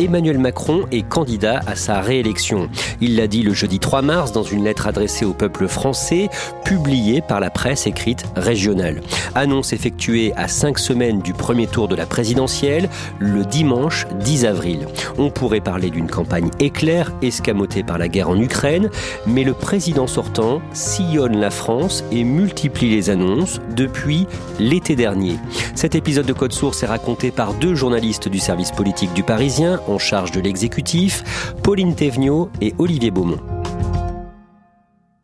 Emmanuel Macron est candidat à sa réélection. Il l'a dit le jeudi 3 mars dans une lettre adressée au peuple français, publiée par la presse écrite régionale. Annonce effectuée à cinq semaines du premier tour de la présidentielle, le dimanche 10 avril. On pourrait parler d'une campagne éclair, escamotée par la guerre en Ukraine, mais le président sortant sillonne la France et multiplie les annonces depuis l'été dernier. Cet épisode de Code Source est raconté par deux journalistes du service politique du Parisien, en charge de l'exécutif, Pauline Thévenot et Olivier Beaumont.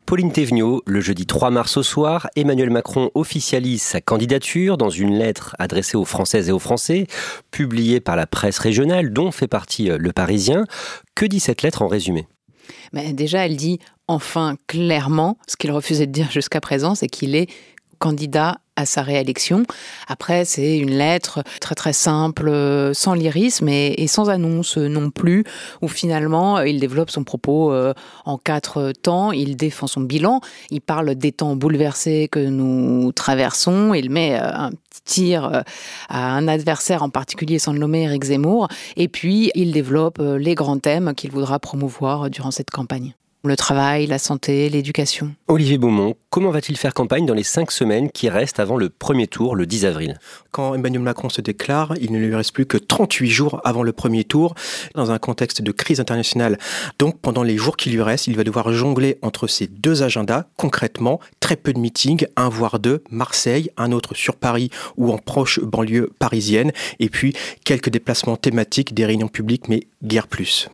Pauline Thévenot, le jeudi 3 mars au soir, Emmanuel Macron officialise sa candidature dans une lettre adressée aux Françaises et aux Français, publiée par la presse régionale dont fait partie euh, Le Parisien. Que dit cette lettre en résumé? Mais Déjà, elle dit enfin clairement ce qu'il refusait de dire jusqu'à présent, c'est qu'il est candidat à sa réélection. Après, c'est une lettre très très simple, sans lyrisme et, sans annonce non plus, où finalement il développe son propos euh, en quatre temps. Il défend son bilan, il parle des temps bouleversés que nous traversons, il met euh, un petit tir euh, à un adversaire en particulier, sans le nommer Eric Zemmour, et puis il développe les grands thèmes qu'il voudra promouvoir durant cette campagne le travail, la santé, l'éducation. Olivier Beaumont, comment va-t-il faire campagne dans les cinq semaines qui restent avant le premier tour, le 10 avril? Quand Emmanuel Macron se déclare, il ne lui reste plus que 38 jours avant le premier tour, dans un contexte de crise internationale. Donc pendant les jours qui lui restent, il va devoir jongler entre ces deux agendas. Concrètement, très peu de meetings, un voire deux, Marseille, un autre sur Paris ou en proche banlieue parisienne, et puis quelques déplacements thématiques, des réunions publiques, mais guère plus.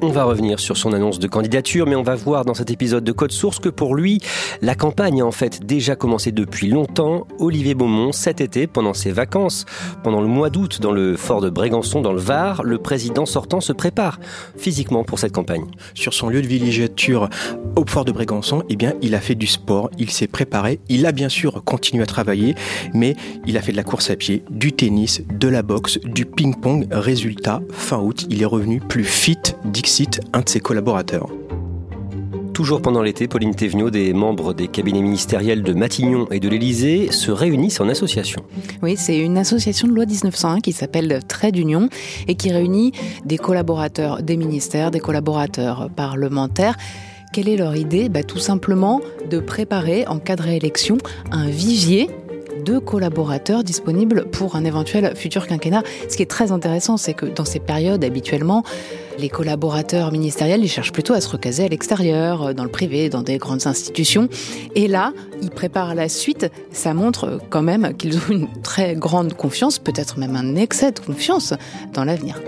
On va revenir sur son annonce de candidature, mais on va voir dans cet épisode de Code Source que pour lui, la campagne a en fait déjà commencé depuis longtemps. Olivier Beaumont, cet été, pendant ses vacances, pendant le mois d'août, dans le fort de Brégançon, dans le Var, le président sortant se prépare physiquement pour cette campagne. Sur son lieu de villégiature au fort de Brégançon, eh bien, il a fait du sport, il s'est préparé, il a bien sûr continué à travailler, mais il a fait de la course à pied, du tennis, de la boxe, du ping-pong. Résultat, fin août, il est revenu plus fit, cite un de ses collaborateurs. Toujours pendant l'été, Pauline Thévenot, des membres des cabinets ministériels de Matignon et de l'Élysée se réunissent en association. Oui, c'est une association de loi 1901 qui s'appelle Trait d'Union et qui réunit des collaborateurs des ministères, des collaborateurs parlementaires. Quelle est leur idée? Bah, Tout simplement de préparer en cas de réélection un vivier deux collaborateurs disponibles pour un éventuel futur quinquennat. Ce qui est très intéressant, c'est que dans ces périodes, habituellement, les collaborateurs ministériels, ils cherchent plutôt à se recaser à l'extérieur, euh, dans le privé, dans des grandes institutions. Et là, ils préparent la suite. Ça montre quand même qu'ils ont une très grande confiance, peut-être même un excès de confiance dans l'avenir.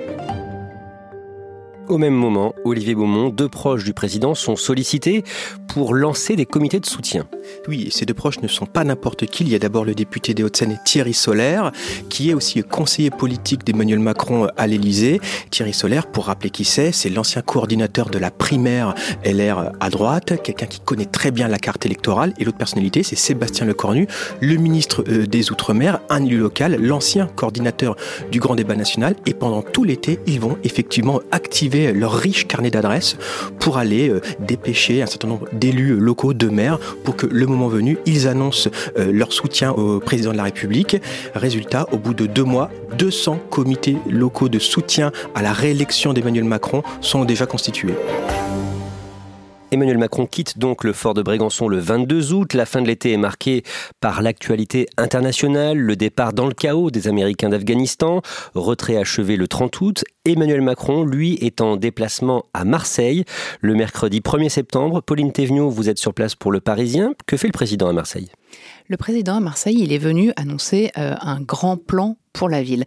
Au même moment, Olivier Beaumont, deux proches du président, sont sollicités pour lancer des comités de soutien. Oui, ces deux proches ne sont pas n'importe qui. Il y a d'abord le député des Hauts-de-Seine, Thierry Solaire, qui est aussi conseiller politique d'Emmanuel Macron à l'Élysée. Thierry Solaire, pour rappeler qui c'est, c'est l'ancien coordinateur de la primaire LR à droite, quelqu'un qui connaît très bien la carte électorale. Et l'autre personnalité, c'est Sébastien Lecornu, le ministre euh, des Outre-mer, un élu local, l'ancien coordinateur du grand débat national. Et pendant tout l'été, ils vont effectivement activer leur riche carnet d'adresses pour aller euh, dépêcher un certain nombre d'élus locaux, de maires, pour que le moment venu, ils annoncent euh, leur soutien au président de la République. Résultat, au bout de deux mois, 200 comités locaux de soutien à la réélection d'Emmanuel Macron sont déjà constitués. Emmanuel Macron quitte donc le fort de Brégançon le 22 août. La fin de l'été est marquée par l'actualité internationale, le départ dans le chaos des Américains d'Afghanistan, retrait achevé le 30 août. Emmanuel Macron, lui, est en déplacement à Marseille le mercredi 1er septembre. Pauline Thévenot, vous êtes sur place pour le Parisien. Que fait le président à Marseille? Le président à Marseille, il est venu annoncer euh, un grand plan pour la ville.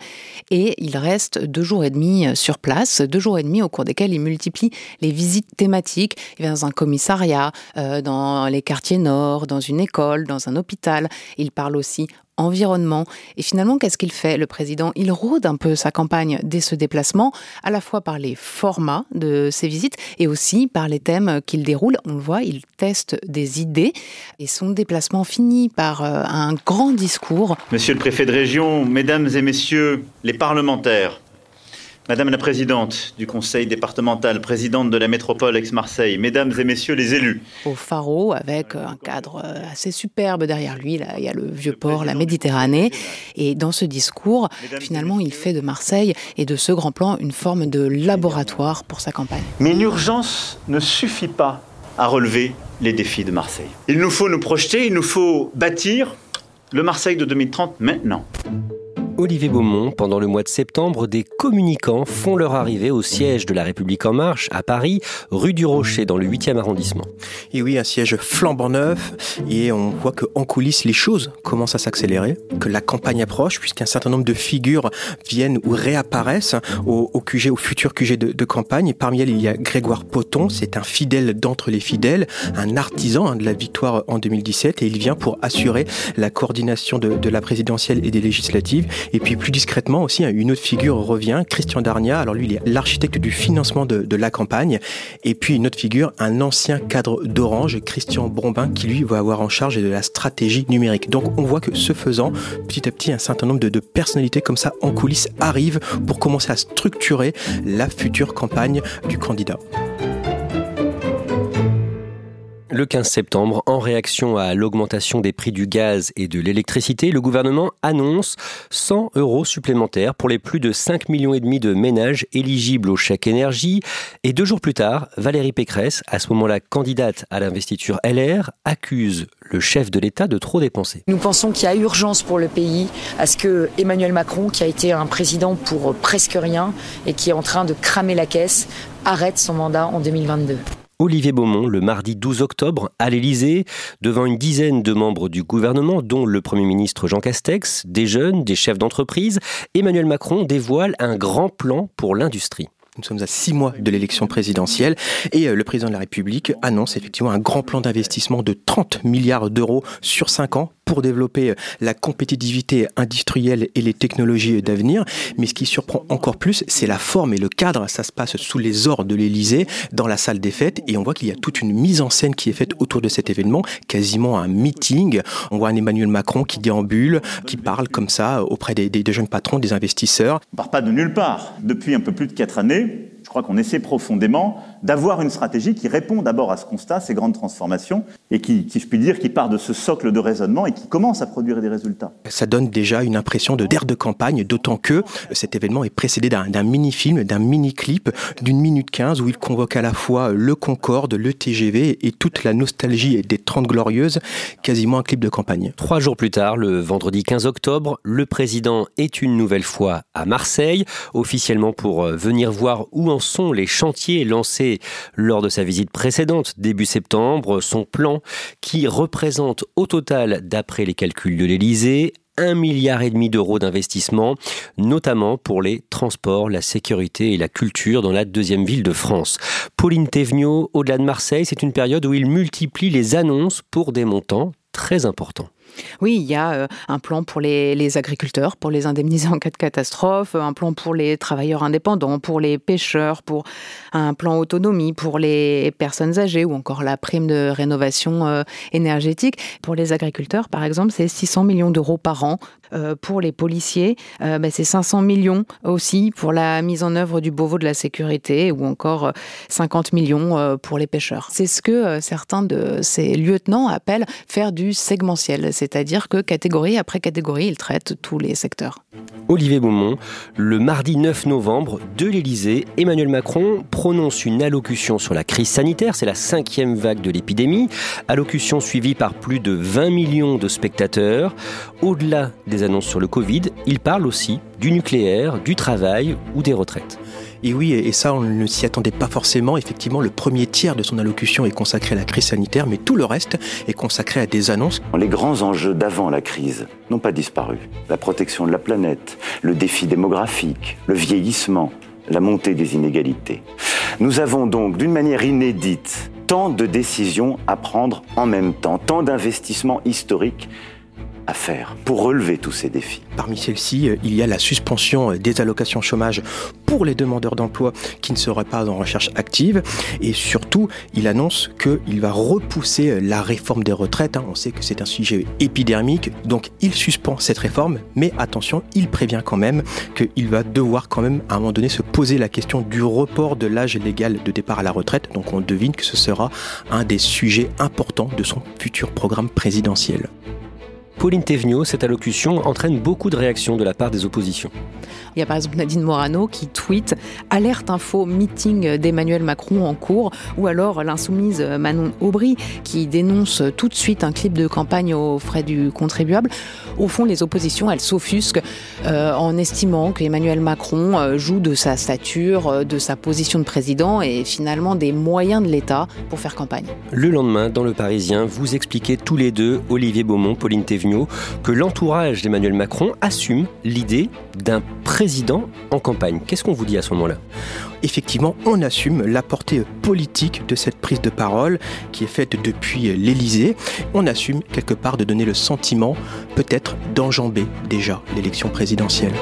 Et il reste deux jours et demi euh, sur place, deux jours et demi au cours desquels il multiplie les visites thématiques. Il va dans un commissariat, euh, dans les quartiers nord, dans une école, dans un hôpital. Il parle aussi environnement. Et finalement, qu'est-ce qu'il fait, le président? Il rôde un peu sa campagne dès ce déplacement, à la fois par les formats de ses visites et aussi par les thèmes qu'il déroule. On le voit, il teste des idées et son déplacement finit par euh, un grand discours. Monsieur le préfet de région, mesdames et messieurs les parlementaires, Madame la présidente du conseil départemental, présidente de la métropole Aix-Marseille, mesdames et messieurs les élus. Au pharo, avec un cadre assez superbe derrière lui, là, il y a le vieux port, la Méditerranée. Et dans ce discours, finalement, il fait de Marseille et de ce grand plan une forme de laboratoire pour sa campagne. Mais l'urgence ne suffit pas à relever les défis de Marseille. Il nous faut nous projeter, il nous faut bâtir le Marseille de 2030 maintenant. Olivier Beaumont, pendant le mois de septembre, des communicants font leur arrivée au siège de La République En Marche, à Paris, rue du Rocher, dans le 8e arrondissement. Et oui, un siège flambant neuf, et on voit qu'en coulisses, les choses commencent à s'accélérer, que la campagne approche, puisqu'un certain nombre de figures viennent ou réapparaissent au, QG, au futur QG de, campagne. Et parmi elles, il y a Grégoire Poton, c'est un fidèle d'entre les fidèles, un artisan hein, de la victoire en 2017, et il vient pour assurer la coordination de, de la présidentielle et des législatives. Et puis plus discrètement aussi, une autre figure revient, Christian Darnia. Alors lui, il est l'architecte du financement de, la campagne. Et puis une autre figure, un ancien cadre d'Orange, Christian Brombin, qui lui va avoir en charge de la stratégie numérique. Donc on voit que ce faisant, petit à petit, un certain nombre de, de personnalités comme ça en coulisses arrivent pour commencer à structurer la future campagne du candidat. Le 15 septembre, en réaction à l'augmentation des prix du gaz et de l'électricité, le gouvernement annonce 100 euros supplémentaires pour les plus de 5 millions de ménages éligibles au chèque énergie. Et deux jours plus tard, Valérie Pécresse, à ce moment-là candidate à l'investiture LR, accuse le chef de l'État de trop dépenser. Nous pensons qu'il y a urgence pour le pays à ce que Emmanuel Macron, qui a été un président pour presque rien et qui est en train de cramer la caisse, arrête son mandat en 2022. Olivier Beaumont le mardi 12 octobre à l'Élysée devant une dizaine de membres du gouvernement dont le Premier ministre Jean Castex, des jeunes, des chefs d'entreprise. Emmanuel Macron dévoile un grand plan pour l'industrie. Nous sommes à six mois de l'élection présidentielle et euh, le président de la République annonce effectivement un grand plan d'investissement de 30 milliards d'euros sur cinq ans pour développer euh, la compétitivité industrielle et les technologies d'avenir. Mais ce qui surprend encore plus, c'est la forme et le cadre. Ça se passe sous les ors de l'Élysée, dans la salle des fêtes, et on voit qu'il y a toute une mise en scène qui est faite autour de cet événement, quasiment un meeting. On voit un Emmanuel Macron qui déambule, qui parle comme ça auprès des, des jeunes patrons, des investisseurs. On part pas de nulle part. Depuis un peu plus de quatre années, je crois qu'on essaie profondément d'avoir une stratégie qui répond d'abord à ce constat, ces grandes transformations, et qui, si je puis dire, qui part de ce socle de raisonnement et qui commence à produire des résultats. Ça donne déjà une impression de d'air de campagne, d'autant que cet événement est précédé d'un mini-film, d'un mini-clip d'une minute quinze où il convoque à la fois le Concorde, le TGV et toute la nostalgie des Trente Glorieuses, quasiment un clip de campagne. Trois jours plus tard, le vendredi 15 octobre, le président est une nouvelle fois à Marseille, officiellement pour euh, venir voir où en sont les chantiers lancés lors de sa visite précédente, début septembre, son plan qui représente au total, d'après les calculs de l'Elysée, un milliard et demi d'euros d'investissement, notamment pour les transports, la sécurité et la culture dans la deuxième ville de France. Pauline Thévenot, au-delà de Marseille, c'est une période où il multiplie les annonces pour des montants très importants. Oui, il y a euh, un plan pour les, agriculteurs, pour les indemniser en cas de catastrophe, un plan pour les travailleurs indépendants, pour les pêcheurs, pour un plan autonomie, pour les personnes âgées ou encore la prime de rénovation euh, énergétique. Pour les agriculteurs, par exemple, c'est 600 millions d'euros par an. Euh, pour les policiers, ben, c'est 500 millions aussi pour la mise en œuvre du Beauvau de la sécurité ou encore 50 millions pour les pêcheurs. C'est ce que certains de ces lieutenants appellent faire du segmentiel c'est-à-dire que catégorie après catégorie, il traite tous les secteurs. Olivier Beaumont, le mardi 9 novembre, de l'Elysée, Emmanuel Macron prononce une allocution sur la crise sanitaire, c'est la cinquième vague de l'épidémie, allocution suivie par plus de 20 millions de spectateurs. Au-delà des annonces sur le Covid, il parle aussi du nucléaire, du travail ou des retraites. Et oui, et ça, on ne s'y attendait pas forcément. Effectivement, le premier tiers de son allocution est consacré à la crise sanitaire, mais tout le reste est consacré à des annonces. Les grands enjeux d'avant la crise n'ont pas disparu. La protection de la planète, le défi démographique, le vieillissement, la montée des inégalités. Nous avons donc, d'une manière inédite, tant de décisions à prendre en même temps, tant d'investissements historiques à faire pour relever tous ces défis Parmi celles-ci, euh, il y a la suspension euh, des allocations chômage pour les demandeurs d'emploi qui ne seraient pas en recherche active. Et surtout, il annonce qu'il va repousser euh, la réforme des retraites. Hein. On sait que c'est un sujet épidermique, donc il suspend cette réforme. Mais attention, il prévient quand même qu'il va devoir quand même à un moment donné se poser la question du report de l'âge légal de départ à la retraite. Donc on devine que ce sera un des sujets importants de son futur programme présidentiel. Pauline Thévenot, cette allocution entraîne beaucoup de réactions de la part des oppositions. Il y a par exemple Nadine Morano qui tweet Alerte info meeting d'Emmanuel Macron en cours, ou alors l'insoumise Manon Aubry qui dénonce tout de suite un clip de campagne aux frais du contribuable. Au fond, les oppositions, elles s'offusquent euh, en estimant qu'Emmanuel Macron euh, joue de sa stature, euh, de sa position de président et finalement des moyens de l'État pour faire campagne. Le lendemain, dans Le Parisien, vous expliquez tous les deux, Olivier Beaumont, Pauline Thévenot, que l'entourage d'Emmanuel Macron assume l'idée d'un président président en campagne. Qu'est-ce qu'on vous dit à ce moment-là? Effectivement, on assume la portée politique de cette prise de parole qui est faite depuis l'Élysée. On assume quelque part de donner le sentiment peut-être d'enjamber déjà l'élection présidentielle.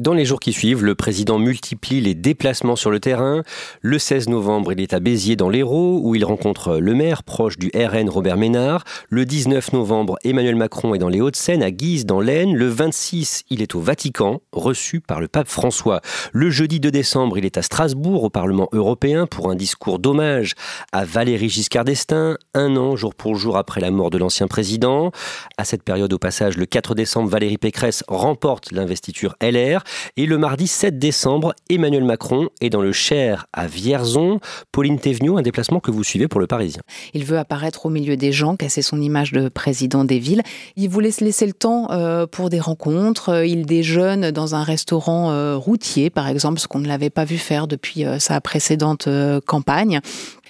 Dans les jours qui suivent, le président multiplie les déplacements sur le terrain. Le 16 novembre, il est à Béziers dans l'Hérault, où il rencontre le maire proche du RN Robert Ménard. Le 19 novembre, Emmanuel Macron est dans les Hauts-de-Seine, à Guise, dans l'Aisne. Le 26, il est au Vatican, reçu par le pape François. Le jeudi 2 décembre, il est à Strasbourg, au Parlement européen, pour un discours d'hommage à Valéry Giscard d'Estaing, un an jour pour jour après la mort de l'ancien président. À cette période, au passage, le 4 décembre, Valérie Pécresse remporte l'investiture LR. Et le mardi 7 décembre, Emmanuel Macron est dans le Cher à Vierzon. Pauline Thévenot, un déplacement que vous suivez pour le Parisien. Il veut apparaître au milieu des gens, casser son image de président des villes. Il voulait se laisser le temps euh, pour des rencontres. Il déjeune dans un restaurant euh, routier, par exemple, ce qu'on ne l'avait pas vu faire depuis euh, sa précédente campagne.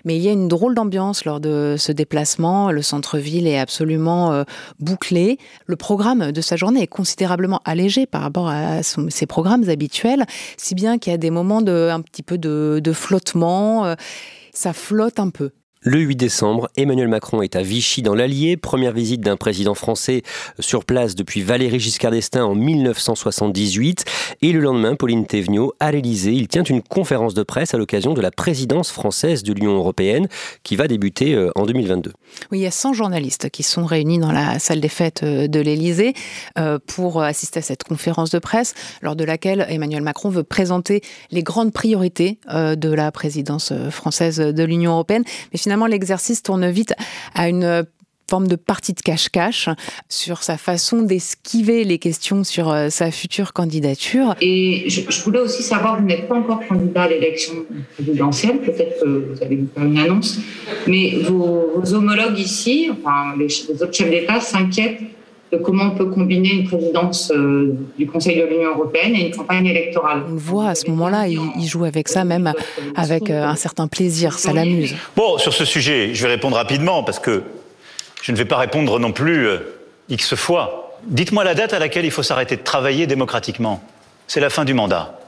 Mais il y a une drôle d'ambiance lors de ce déplacement. Le centre-ville est absolument euh, bouclé. Le programme de sa journée est considérablement allégé par rapport à ses programmes habituels, si bien qu'il y a des moments de un petit peu de, flottement. Euh, ça flotte un peu. Le 8 décembre, Emmanuel Macron est à Vichy dans l'Allier, première visite d'un président français sur place depuis Valéry Giscard d'Estaing en 1978. Et le lendemain, Pauline Thévenot, à l'Elysée, il tient une conférence de presse à l'occasion de la présidence française de l'Union européenne qui va débuter euh, en 2022. Oui, il y a 100 journalistes qui sont réunis dans la salle des fêtes euh, de l'Elysée euh, pour assister à cette conférence de presse, lors de laquelle Emmanuel Macron veut présenter les grandes priorités de la présidence française de l'Union européenne. L'exercice tourne vite à une forme de partie de cache-cache sur sa façon d'esquiver les questions sur euh, sa future candidature. Et je, voulais aussi savoir, vous n'êtes pas encore candidat à l'élection présidentielle, peut-être que vous nous faire une annonce, mais vos, homologues ici, enfin les autres chefs d'État s'inquiètent de comment on peut combiner une présidence euh, du Conseil de l'Union européenne et une campagne électorale. On le voit à ce moment-là, il, joue avec ça même avec euh, un certain plaisir, ça l'amuse. Bon, sur ce sujet, je vais répondre rapidement parce que Je ne vais pas répondre non plus euh, X fois. Dites-moi la date à laquelle il faut s'arrêter de travailler démocratiquement. C'est la fin du mandat.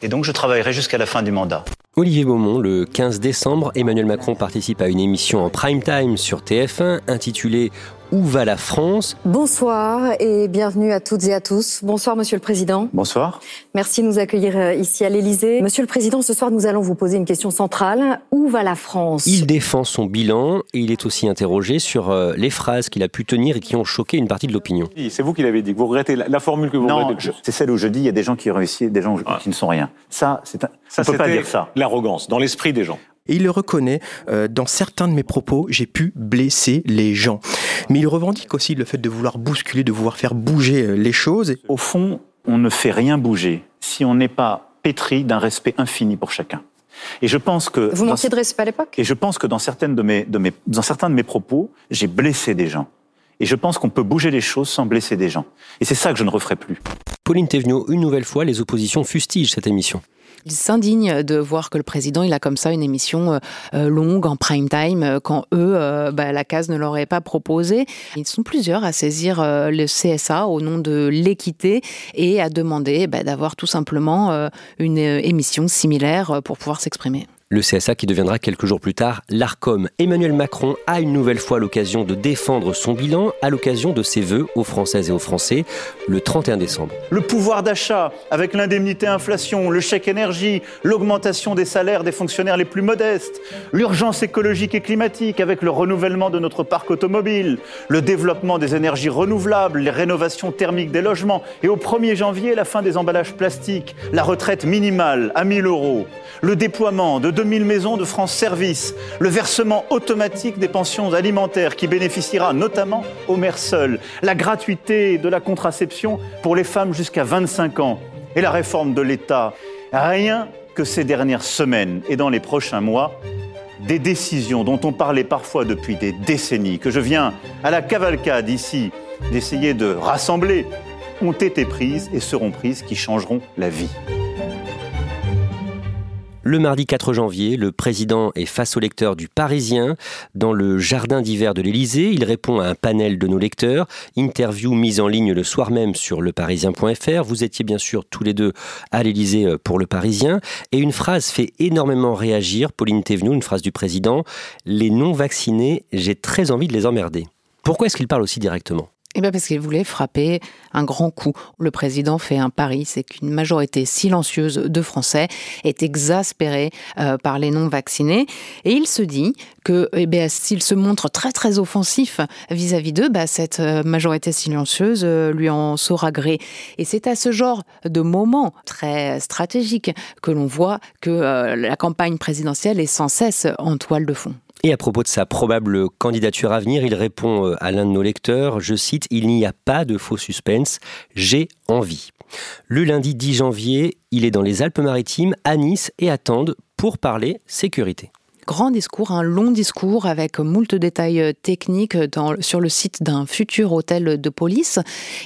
Et donc je travaillerai jusqu'à la fin du mandat. Olivier Beaumont, le 15 décembre, Emmanuel Macron participe à une émission en prime time sur TF1 intitulée où va la France? Bonsoir et bienvenue à toutes et à tous. Bonsoir Monsieur le Président. Bonsoir. Merci de nous accueillir euh, ici à l'Élysée. Monsieur le Président, ce soir nous allons vous poser une question centrale. Où va la France? Il défend son bilan et il est aussi interrogé sur euh, les phrases qu'il a pu tenir et qui ont choqué une partie de l'opinion. C'est vous qui l'avez dit. Vous regrettez la, formule que vous non, regrettez c'est celle où je dis il y a des gens qui réussissent, des gens qui ne sont rien. Ça, c'est un... ça, on peut pas dire ça. L'arrogance dans l'esprit des gens. Et il le reconnaît, euh, dans certains de mes propos, j'ai pu blesser les gens. Mais il revendique aussi le fait de vouloir bousculer, de vouloir faire bouger euh, les choses. Au fond, on ne fait rien bouger si on n'est pas pétri d'un respect infini pour chacun. Et je pense que vous manquiez de respect à l'époque? Et je pense que dans certaines de mes, de mes, dans certains de mes propos, j'ai blessé des gens. Et je pense qu'on peut bouger les choses sans blesser des gens. Et c'est ça que je ne referai plus. Pauline Thévenot, une nouvelle fois, les oppositions fustigent cette émission. Ils s'indignent de voir que le président, il a comme ça une émission euh, euh, longue en prime time, euh, quand eux, bah, la case ne leur est pas proposée. Ils sont plusieurs à saisir le CSA au nom de l'équité et à demander bah, d'avoir tout simplement une émission similaire pour pouvoir s'exprimer le CSA qui deviendra quelques jours plus tard l'ARCOM. Emmanuel Macron a une nouvelle fois l'occasion de défendre son bilan à l'occasion de ses vœux aux Françaises et aux Français le 31 décembre. Le pouvoir d'achat avec l'indemnité inflation, le chèque énergie, l'augmentation des salaires des fonctionnaires les plus modestes, l'urgence écologique et climatique avec le renouvellement de notre parc automobile, le développement des énergies renouvelables, les rénovations thermiques des logements et au 1er janvier la fin des emballages plastiques, la retraite minimale à 1000 euros, le déploiement de 2000 maisons de France Service, le versement automatique des pensions alimentaires qui bénéficiera notamment aux mères seules, la gratuité de la contraception pour les femmes jusqu'à 25 ans et la réforme de l'État. Rien que ces dernières semaines et dans les prochains mois, des décisions dont on parlait parfois depuis des décennies, que je viens à la cavalcade ici d'essayer de rassembler, ont été prises et seront prises qui changeront la vie. Le mardi 4 janvier, le président est face aux lecteurs du Parisien dans le jardin d'hiver de l'Élysée. Il répond à un panel de nos lecteurs. Interview mise en ligne le soir même sur leparisien.fr. Vous étiez bien sûr tous les deux à l'Élysée euh, pour le Parisien. Et une phrase fait énormément réagir, Pauline Thévenoud, une phrase du président. Les non-vaccinés, j'ai très envie de les emmerder. Pourquoi est-ce qu'il parle aussi directement? Eh bien parce qu'il voulait frapper un grand coup. Le président fait un pari, c'est qu'une majorité silencieuse de Français est exaspérée euh, par les non-vaccinés. Et il se dit que eh bien, s'il se montre très très offensif vis-à-vis d'eux, bah, cette euh, majorité silencieuse euh, lui en saura gré. Et c'est à ce genre de moment très stratégique que l'on voit que la campagne présidentielle est sans cesse en toile de fond. Et à propos de sa probable candidature à venir, il répond euh, à l'un de nos lecteurs, je cite, Il n'y a pas de faux suspense, j'ai envie. Le lundi 10 janvier, il est dans les Alpes-Maritimes, à Nice et à Tende pour parler sécurité grand discours, un long discours avec moult détails euh, techniques sur le site d'un futur hôtel de police.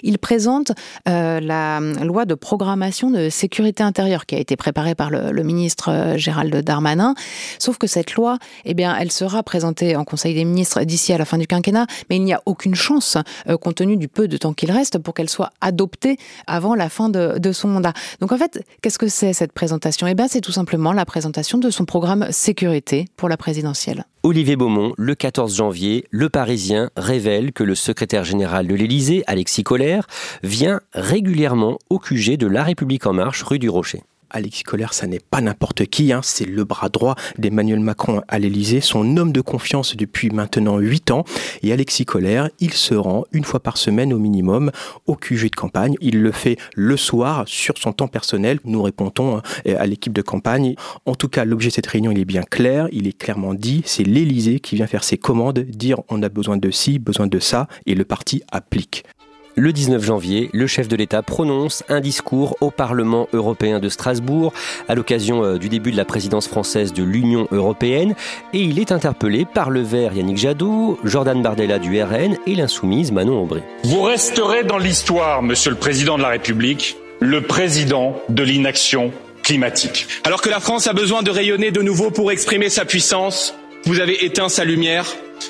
Il présente euh, la loi de programmation de sécurité intérieure qui a été préparée par le, ministre euh, Gérald Darmanin. Sauf que cette loi, eh bien, elle sera présentée en Conseil des ministres d'ici à la fin du quinquennat, mais il n'y a aucune chance, compte tenu du peu de temps qu'il reste, pour qu'elle soit adoptée avant la fin de, de son mandat. Donc en fait, qu'est-ce que c'est cette présentation? Eh bien, c'est tout simplement la présentation de son programme sécurité la présidentielle. Olivier Beaumont, le 14 janvier, Le Parisien révèle que le secrétaire général de l'Élysée, Alexis Collère, vient régulièrement au QG de La République en marche, rue du Rocher. Alexis Colère, ça n'est pas n'importe qui, hein, c'est le bras droit d'Emmanuel Macron à l'Elysée, son homme de confiance depuis maintenant 8 ans. Et Alexis Colère, il se rend une fois par semaine au minimum au QG de campagne. Il le fait le soir sur son temps personnel. Nous répondons hein, à l'équipe de campagne. En tout cas, l'objet de cette réunion, il est bien clair, il est clairement dit, c'est l'Elysée qui vient faire ses commandes, dire on a besoin de ci, besoin de ça, et le parti applique. Le 19 janvier, le chef de l'État prononce un discours au Parlement européen de Strasbourg à l'occasion euh, du début de la présidence française de l'Union européenne et il est interpellé par le vert Yannick Jadot, Jordan Bardella du RN et l'insoumise Manon Aubry. Vous resterez dans l'histoire, monsieur le président de la République, le président de l'inaction climatique. Alors que la France a besoin de rayonner de nouveau pour exprimer sa puissance, vous avez éteint sa lumière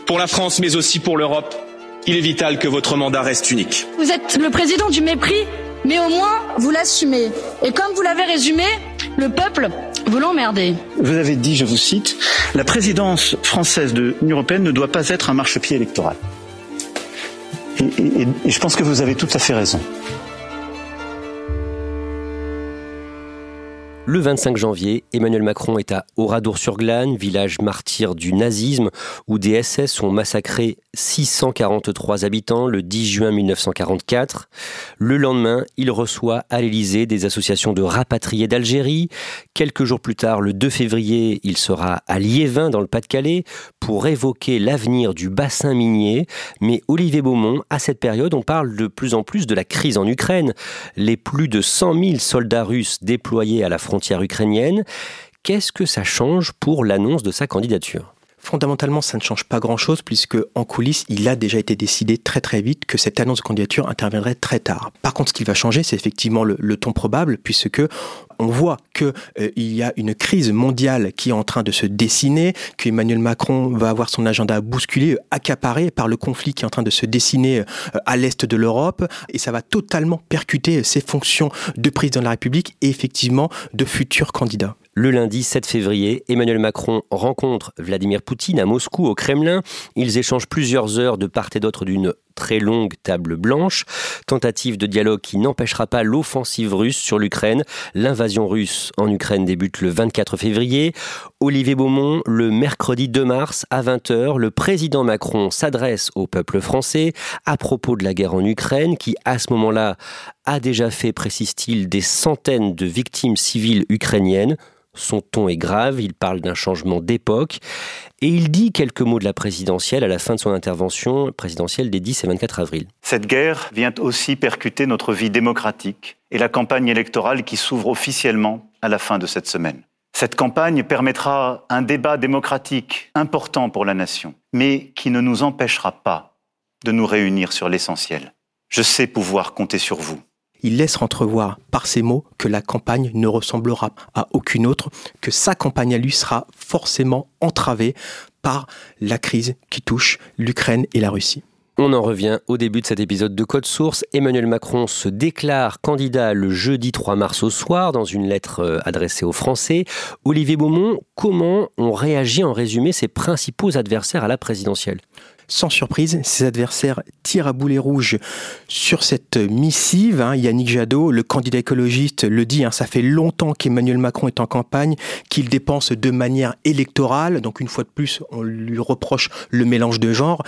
pour la France, mais aussi pour l'Europe, il est vital que votre mandat reste unique. Vous êtes le président du mépris, mais au moins vous l'assumez. Et comme vous l'avez résumé, le peuple, vous l'emmerdez. Vous avez dit, je vous cite, la présidence française de l'Union européenne ne doit pas être un marchepied électoral. Et, et, et je pense que vous avez tout à fait raison. Le 25 janvier, Emmanuel Macron est à Oradour-sur-Glane, village martyr du nazisme, où des SS ont massacré 643 habitants le 10 juin 1944. Le lendemain, il reçoit à l'Élysée des associations de rapatriés d'Algérie. Quelques jours plus tard, le 2 février, il sera à Liévin, dans le Pas-de-Calais, pour évoquer l'avenir du bassin minier. Mais Olivier Beaumont, à cette période, on parle de plus en plus de la crise en Ukraine. Les plus de 100 000 soldats russes déployés à la frontière ukrainienne. Qu'est-ce que ça change pour l'annonce de sa candidature? Fondamentalement, ça ne change pas grand-chose puisque en coulisses, il a déjà été décidé très très vite que cette annonce de candidature interviendrait très tard. Par contre, ce qui va changer, c'est effectivement le, ton probable puisque on voit que euh, y a une crise mondiale qui est en train de se dessiner, que Emmanuel Macron va avoir son agenda bousculé, accaparé par le conflit qui est en train de se dessiner euh, à l'est de l'Europe et ça va totalement percuter ses fonctions de président de la République et effectivement de futurs candidats. Le lundi 7 février, Emmanuel Macron rencontre Vladimir Poutine à Moscou, au Kremlin. Ils échangent plusieurs heures de part et d'autre d'une très longue table blanche. Tentative de dialogue qui n'empêchera pas l'offensive russe sur l'Ukraine. L'invasion russe en Ukraine débute le 24 février. Olivier Beaumont, le mercredi 2 mars à 20h, le président Macron s'adresse au peuple français à propos de la guerre en Ukraine qui, à ce moment-là, a déjà fait, précise-t-il, des centaines de victimes civiles ukrainiennes. Son ton est grave, il parle d'un changement d'époque et il dit quelques mots de la présidentielle à la fin de son intervention présidentielle des 10 et 24 avril. Cette guerre vient aussi percuter notre vie démocratique et la campagne électorale qui s'ouvre officiellement à la fin de cette semaine. Cette campagne permettra un débat démocratique important pour la nation, mais qui ne nous empêchera pas de nous réunir sur l'essentiel. Je sais pouvoir compter sur vous il laisse entrevoir par ces mots que la campagne ne ressemblera à aucune autre, que sa campagne à lui sera forcément entravée par la crise qui touche l'Ukraine et la Russie. On en revient au début de cet épisode de Code Source. Emmanuel Macron se déclare candidat le jeudi 3 mars au soir dans une lettre euh, adressée aux Français. Olivier Beaumont, comment ont réagi en résumé ses principaux adversaires à la présidentielle? Sans surprise, ses adversaires tirent à boulet rouge sur cette missive. Hein. Yannick Jadot, le candidat écologiste, le dit, hein, ça fait longtemps qu'Emmanuel Macron est en campagne, qu'il dépense de manière électorale. Donc une fois de plus, on lui reproche le mélange de genres.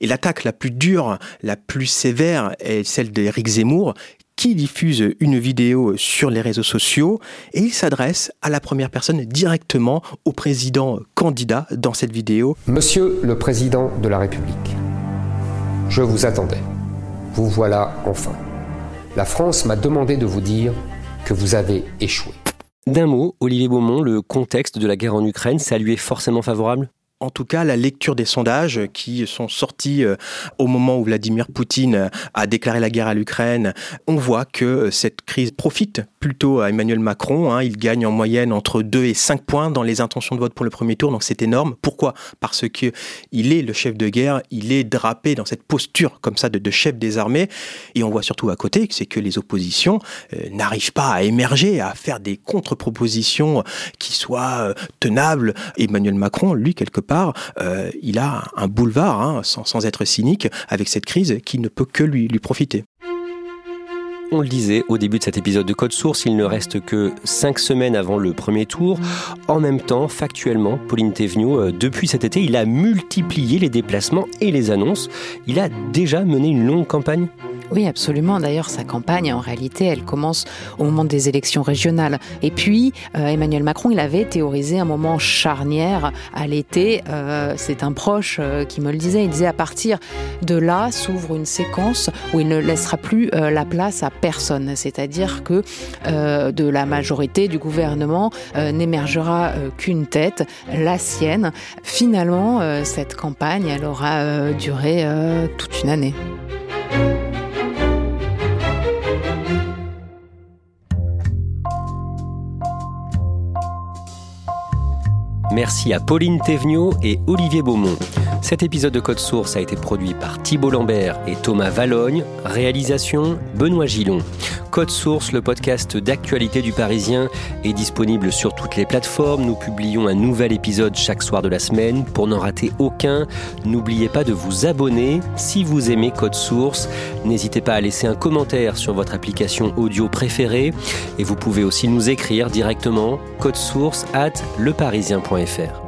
Et l'attaque la plus dure, la plus sévère est celle d'Éric Zemmour, qui diffuse une vidéo sur les réseaux sociaux et il s'adresse à la première personne directement au président candidat dans cette vidéo. Monsieur le Président de la République, je vous attendais. Vous voilà enfin. La France m'a demandé de vous dire que vous avez échoué. D'un mot, Olivier Beaumont, le contexte de la guerre en Ukraine, ça lui est forcément favorable? En tout cas la lecture des sondages qui sont sortis euh, au moment où Vladimir Poutine a déclaré la guerre à l'Ukraine, on voit que euh, cette crise profite plutôt à Emmanuel Macron. Hein. Il gagne en moyenne entre 2 et 5 points dans les intentions de vote pour le premier tour, donc c'est énorme. Pourquoi? Parce que il est le chef de guerre, il est drapé dans cette posture comme ça de, chef des armées, et on voit surtout à côté que c'est que les oppositions euh, n'arrivent pas à émerger, à faire des contre-propositions qui soient tenables. Emmanuel Macron, lui, quelque part, euh, il a un boulevard, hein, sans, sans, être cynique, avec cette crise qui ne peut que lui, lui profiter. On le disait au début de cet épisode de Code Source, il ne reste que cinq semaines avant le premier tour. En même temps, factuellement, Pauline Thévenot, euh, depuis cet été, il a multiplié les déplacements et les annonces. Il a déjà mené une longue campagne oui, absolument. D'ailleurs, sa campagne, en réalité, elle commence au moment des élections régionales. Et puis, euh, Emmanuel Macron, il avait théorisé un moment charnière à l'été. Euh, c'est un proche euh, qui me le disait. Il disait à partir de là s'ouvre une séquence où il ne laissera plus la place à personne. C'est-à-dire que euh, de la majorité du gouvernement euh, n'émergera qu'une tête, la sienne. Finalement, cette campagne, aura duré toute une année. Merci à Pauline Thévenot et Olivier Beaumont. Cet épisode de Code Source a été produit par Thibault Lambert et Thomas Valogne. Réalisation Benoît Gillon. Code Source, le podcast d'actualité du Parisien, est disponible sur toutes les plateformes. Nous publions un nouvel épisode chaque soir de la semaine. Pour n'en rater aucun, n'oubliez pas de vous abonner si vous aimez Code Source. N'hésitez pas à laisser un commentaire sur votre application audio préférée. Et vous pouvez aussi nous écrire directement code source at leparisien.fr.